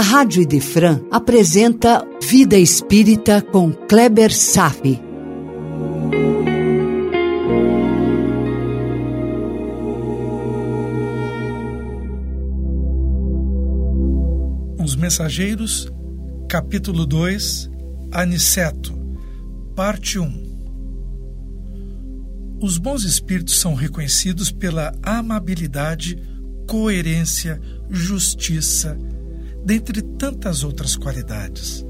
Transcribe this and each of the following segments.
a Rádio Idefran apresenta Vida Espírita com Kleber Safi. Os Mensageiros, capítulo 2, Aniceto, parte 1. Os bons espíritos são reconhecidos pela amabilidade, coerência, justiça, dentre tantas outras qualidades.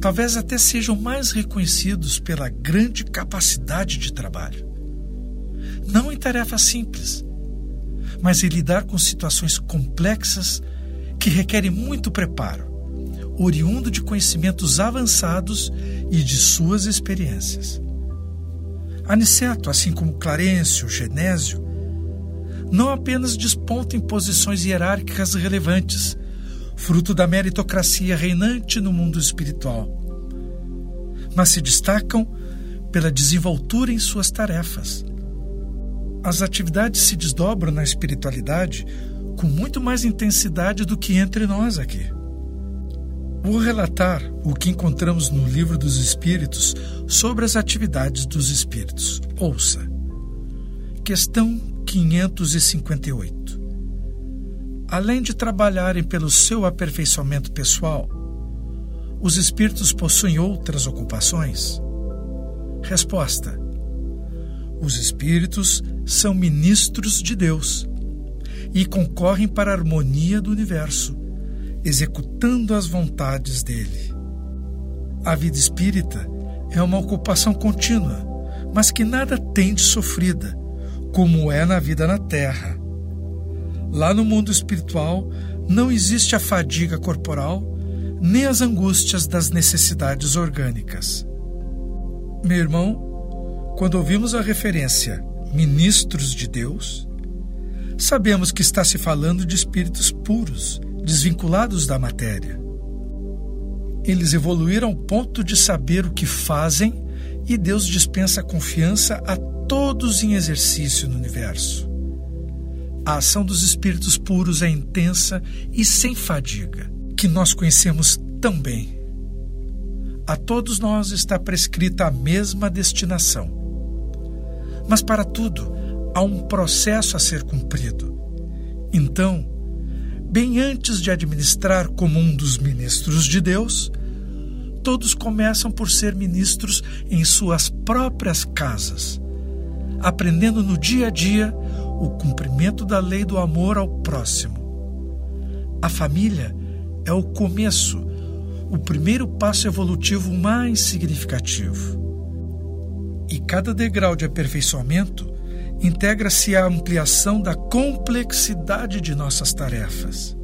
Talvez até sejam mais reconhecidos pela grande capacidade de trabalho. Não em tarefas simples, mas em lidar com situações complexas que requerem muito preparo, oriundo de conhecimentos avançados e de suas experiências. Aniceto, assim como Clarencio, Genésio, não apenas despontam em posições hierárquicas relevantes, fruto da meritocracia reinante no mundo espiritual, mas se destacam pela desenvoltura em suas tarefas. As atividades se desdobram na espiritualidade com muito mais intensidade do que entre nós aqui. Vou relatar o que encontramos no Livro dos Espíritos sobre as atividades dos espíritos. Ouça. Questão 558. Além de trabalharem pelo seu aperfeiçoamento pessoal, os espíritos possuem outras ocupações? Resposta: Os espíritos são ministros de Deus e concorrem para a harmonia do universo, executando as vontades dele. A vida espírita é uma ocupação contínua, mas que nada tem de sofrida, como é na vida na terra. Lá no mundo espiritual não existe a fadiga corporal, nem as angústias das necessidades orgânicas. Meu irmão, quando ouvimos a referência ministros de Deus, sabemos que está se falando de espíritos puros, desvinculados da matéria. Eles evoluíram ao ponto de saber o que fazem e Deus dispensa confiança a todos em exercício no universo. A ação dos espíritos puros é intensa e sem fadiga, que nós conhecemos tão bem. A todos nós está prescrita a mesma destinação. Mas para tudo, há um processo a ser cumprido. Então, bem antes de administrar como um dos ministros de Deus, todos começam por ser ministros em suas próprias casas, aprendendo no dia a dia o cumprimento da lei do amor ao próximo. A família é o começo, o primeiro passo evolutivo mais significativo. E cada degrau de aperfeiçoamento integra-se a ampliação da complexidade de nossas tarefas.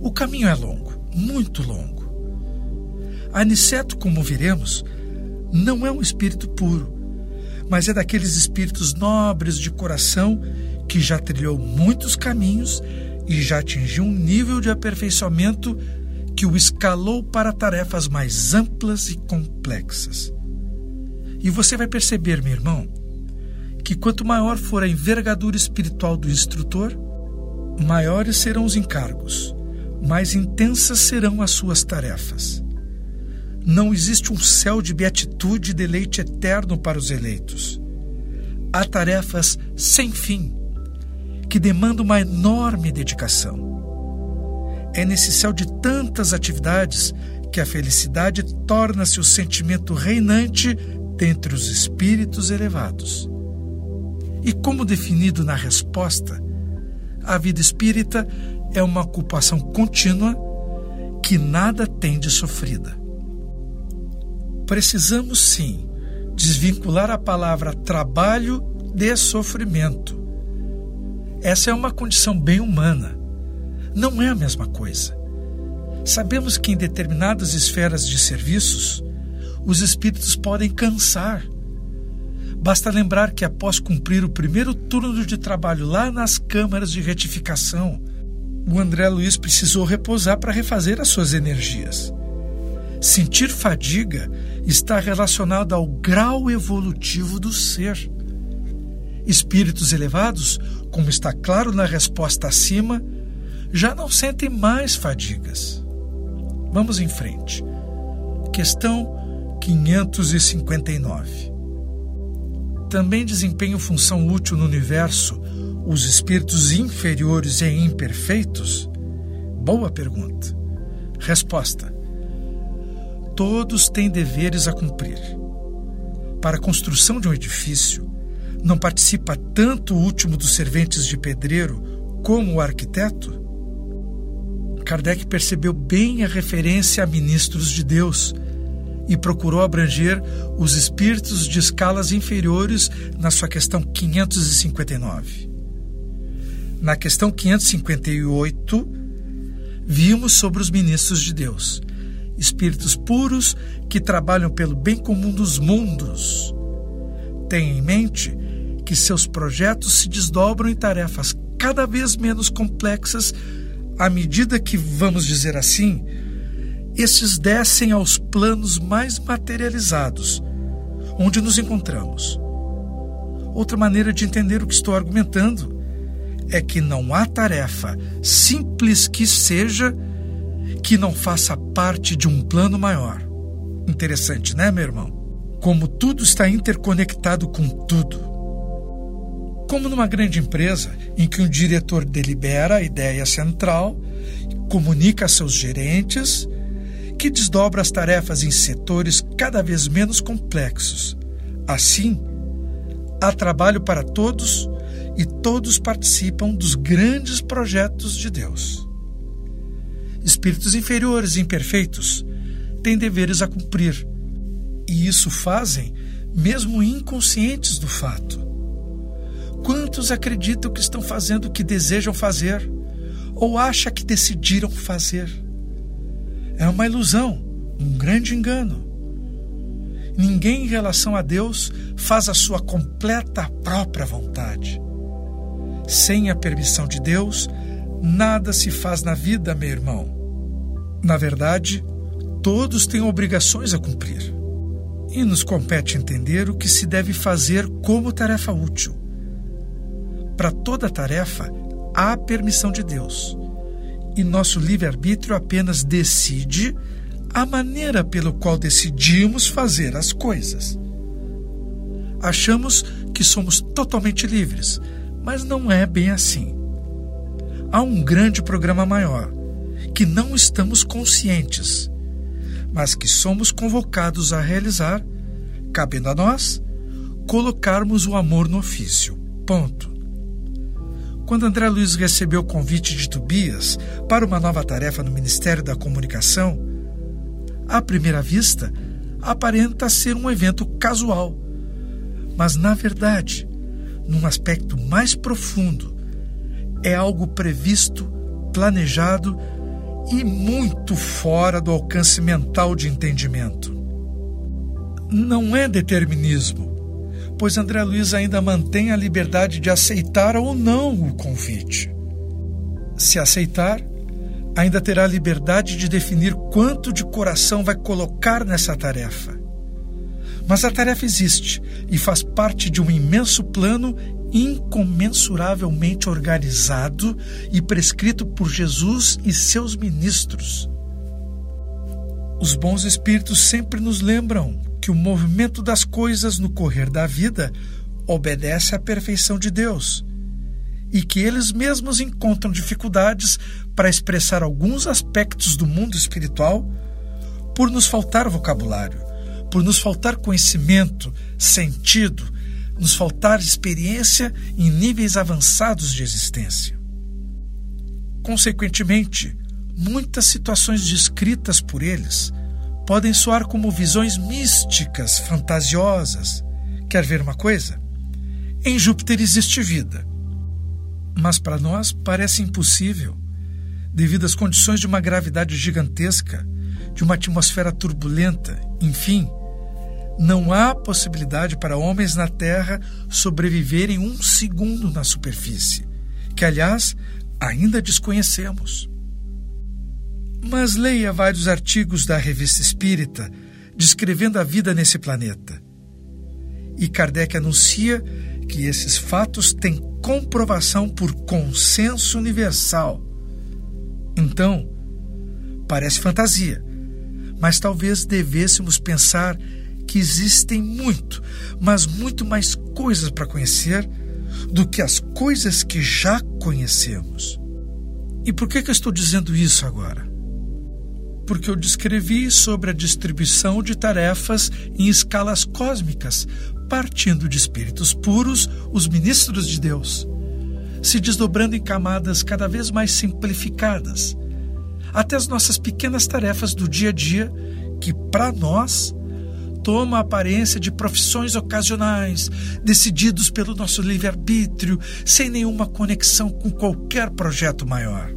O caminho é longo, muito longo. Aniceto, como veremos, não é um espírito puro, mas é daqueles espíritos nobres de coração que já trilhou muitos caminhos e já atingiu um nível de aperfeiçoamento que o escalou para tarefas mais amplas e complexas. E você vai perceber, meu irmão, que quanto maior for a envergadura espiritual do instrutor, maiores serão os encargos, mais intensas serão as suas tarefas. Não existe um céu de beatitude e deleite eterno para os eleitos. Há tarefas sem fim, que demandam uma enorme dedicação. É nesse céu de tantas atividades que a felicidade torna-se o sentimento reinante dentre os espíritos elevados. E como definido na resposta, a vida espírita é uma ocupação contínua que nada tem de sofrida. Precisamos sim desvincular a palavra trabalho de sofrimento. Essa é uma condição bem humana. Não é a mesma coisa. Sabemos que em determinadas esferas de serviços, os espíritos podem cansar Basta lembrar que, após cumprir o primeiro turno de trabalho lá nas câmaras de retificação, o André Luiz precisou repousar para refazer as suas energias. Sentir fadiga está relacionado ao grau evolutivo do ser. Espíritos elevados, como está claro na resposta acima, já não sentem mais fadigas. Vamos em frente. Questão 559. Também desempenham função útil no universo os espíritos inferiores e imperfeitos? Boa pergunta. Resposta: Todos têm deveres a cumprir. Para a construção de um edifício, não participa tanto o último dos serventes de pedreiro como o arquiteto? Kardec percebeu bem a referência a ministros de Deus e procurou abranger os espíritos de escalas inferiores na sua questão 559. Na questão 558, vimos sobre os ministros de Deus, espíritos puros que trabalham pelo bem comum dos mundos. Tenha em mente que seus projetos se desdobram em tarefas cada vez menos complexas à medida que, vamos dizer assim, estes descem aos planos mais materializados, onde nos encontramos. Outra maneira de entender o que estou argumentando é que não há tarefa, simples que seja, que não faça parte de um plano maior. Interessante, né, meu irmão? Como tudo está interconectado com tudo. Como numa grande empresa em que um diretor delibera a ideia central, comunica a seus gerentes, que desdobra as tarefas em setores cada vez menos complexos. Assim, há trabalho para todos e todos participam dos grandes projetos de Deus. Espíritos inferiores e imperfeitos têm deveres a cumprir, e isso fazem mesmo inconscientes do fato. Quantos acreditam que estão fazendo o que desejam fazer ou acham que decidiram fazer? É uma ilusão, um grande engano. Ninguém em relação a Deus faz a sua completa própria vontade. Sem a permissão de Deus, nada se faz na vida, meu irmão. Na verdade, todos têm obrigações a cumprir. E nos compete entender o que se deve fazer como tarefa útil. Para toda tarefa, há permissão de Deus. E nosso livre-arbítrio apenas decide a maneira pelo qual decidimos fazer as coisas. Achamos que somos totalmente livres, mas não é bem assim. Há um grande programa maior, que não estamos conscientes, mas que somos convocados a realizar, cabendo a nós colocarmos o amor no ofício. Ponto. Quando André Luiz recebeu o convite de Tobias para uma nova tarefa no Ministério da Comunicação, à primeira vista, aparenta ser um evento casual. Mas, na verdade, num aspecto mais profundo, é algo previsto, planejado e muito fora do alcance mental de entendimento. Não é determinismo, pois André Luiz ainda mantém a liberdade de aceitar ou não o convite. Se aceitar, ainda terá a liberdade de definir quanto de coração vai colocar nessa tarefa. Mas a tarefa existe e faz parte de um imenso plano incomensuravelmente organizado e prescrito por Jesus e seus ministros. Os bons espíritos sempre nos lembram que o movimento das coisas no correr da vida obedece à perfeição de Deus e que eles mesmos encontram dificuldades para expressar alguns aspectos do mundo espiritual por nos faltar vocabulário, por nos faltar conhecimento, sentido nos faltar experiência em níveis avançados de existência. Consequentemente, muitas situações descritas por eles podem soar como visões místicas, fantasiosas. Quer ver uma coisa? Em Júpiter existe vida. Mas para nós parece impossível, devido às condições de uma gravidade gigantesca, de uma atmosfera turbulenta, enfim, não há possibilidade para homens na Terra sobreviverem um segundo na superfície, que, aliás, ainda desconhecemos. Mas leia vários artigos da Revista Espírita descrevendo a vida nesse planeta. E Kardec anuncia que esses fatos têm comprovação por consenso universal. Então, parece fantasia, mas talvez devêssemos pensar que existem muito, mas muito mais coisas para conhecer do que as coisas que já conhecemos. E por que, que eu estou dizendo isso agora? Porque eu descrevi sobre a distribuição de tarefas em escalas cósmicas, partindo de espíritos puros, os ministros de Deus, se desdobrando em camadas cada vez mais simplificadas, até as nossas pequenas tarefas do dia a dia, que para nós toma a aparência de profissões ocasionais, decididos pelo nosso livre-arbítrio, sem nenhuma conexão com qualquer projeto maior.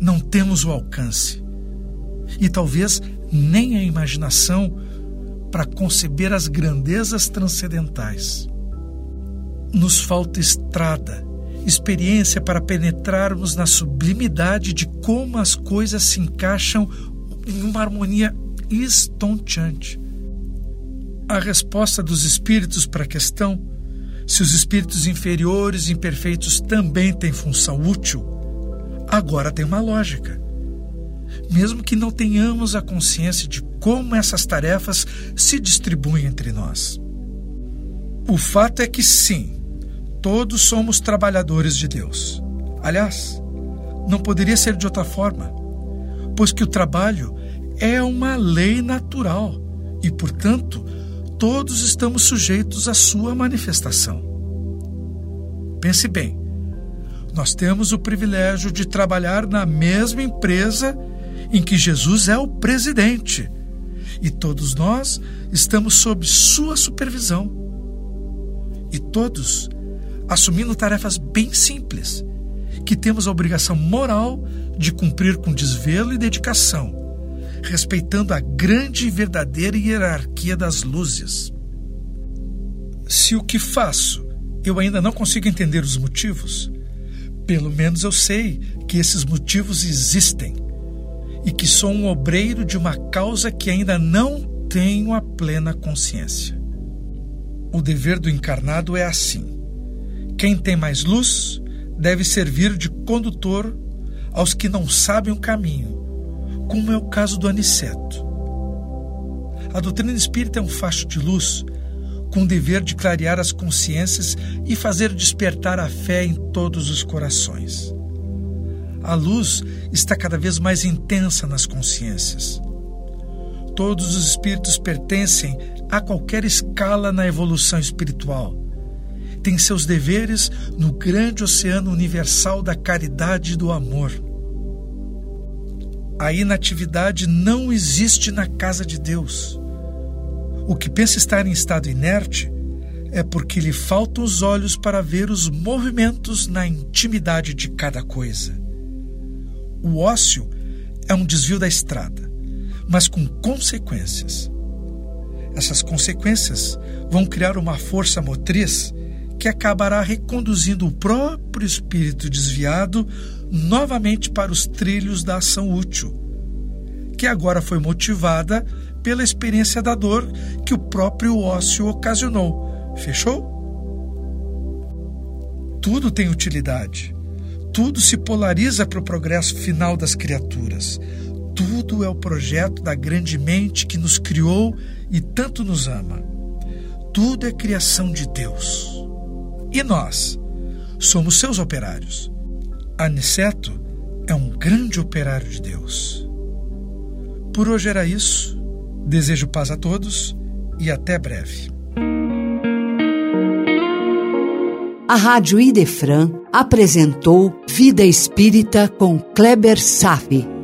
Não temos o alcance e talvez nem a imaginação para conceber as grandezas transcendentais. Nos falta estrada, experiência para penetrarmos na sublimidade de como as coisas se encaixam em uma harmonia estonteante. A resposta dos espíritos para a questão, se os espíritos inferiores e imperfeitos também têm função útil, agora tem uma lógica. Mesmo que não tenhamos a consciência de como essas tarefas se distribuem entre nós. O fato é que sim, todos somos trabalhadores de Deus. Aliás, não poderia ser de outra forma, pois que o trabalho é uma lei natural e, portanto, todos estamos sujeitos à sua manifestação. Pense bem, nós temos o privilégio de trabalhar na mesma empresa em que Jesus é o presidente e todos nós estamos sob sua supervisão. E todos assumindo tarefas bem simples, que temos a obrigação moral de cumprir com desvelo e dedicação respeitando a grande e verdadeira hierarquia das luzes. Se o que faço eu ainda não consigo entender os motivos, pelo menos eu sei que esses motivos existem e que sou um obreiro de uma causa que ainda não tenho a plena consciência. O dever do encarnado é assim: quem tem mais luz deve servir de condutor aos que não sabem o caminho como é o caso do aniceto. A doutrina espírita é um facho de luz com o dever de clarear as consciências e fazer despertar a fé em todos os corações. A luz está cada vez mais intensa nas consciências. Todos os espíritos pertencem a qualquer escala na evolução espiritual. Têm seus deveres no grande oceano universal da caridade e do amor. A inatividade não existe na casa de Deus. O que pensa estar em estado inerte é porque lhe faltam os olhos para ver os movimentos na intimidade de cada coisa. O ócio é um desvio da estrada, mas com consequências. Essas consequências vão criar uma força motriz que acabará reconduzindo o próprio espírito desviado novamente para os trilhos da ação útil, que agora foi motivada pela experiência da dor que o próprio ócio ocasionou. Fechou? Tudo tem utilidade. Tudo se polariza para o progresso final das criaturas. Tudo é o projeto da grande mente que nos criou e tanto nos ama. Tudo é criação de Deus. E nós somos seus operários. Aniceto é um grande operário de Deus. Por hoje era isso. Desejo paz a todos e até breve. A Rádio Idefran apresentou Vida Espírita com Kleber Safi.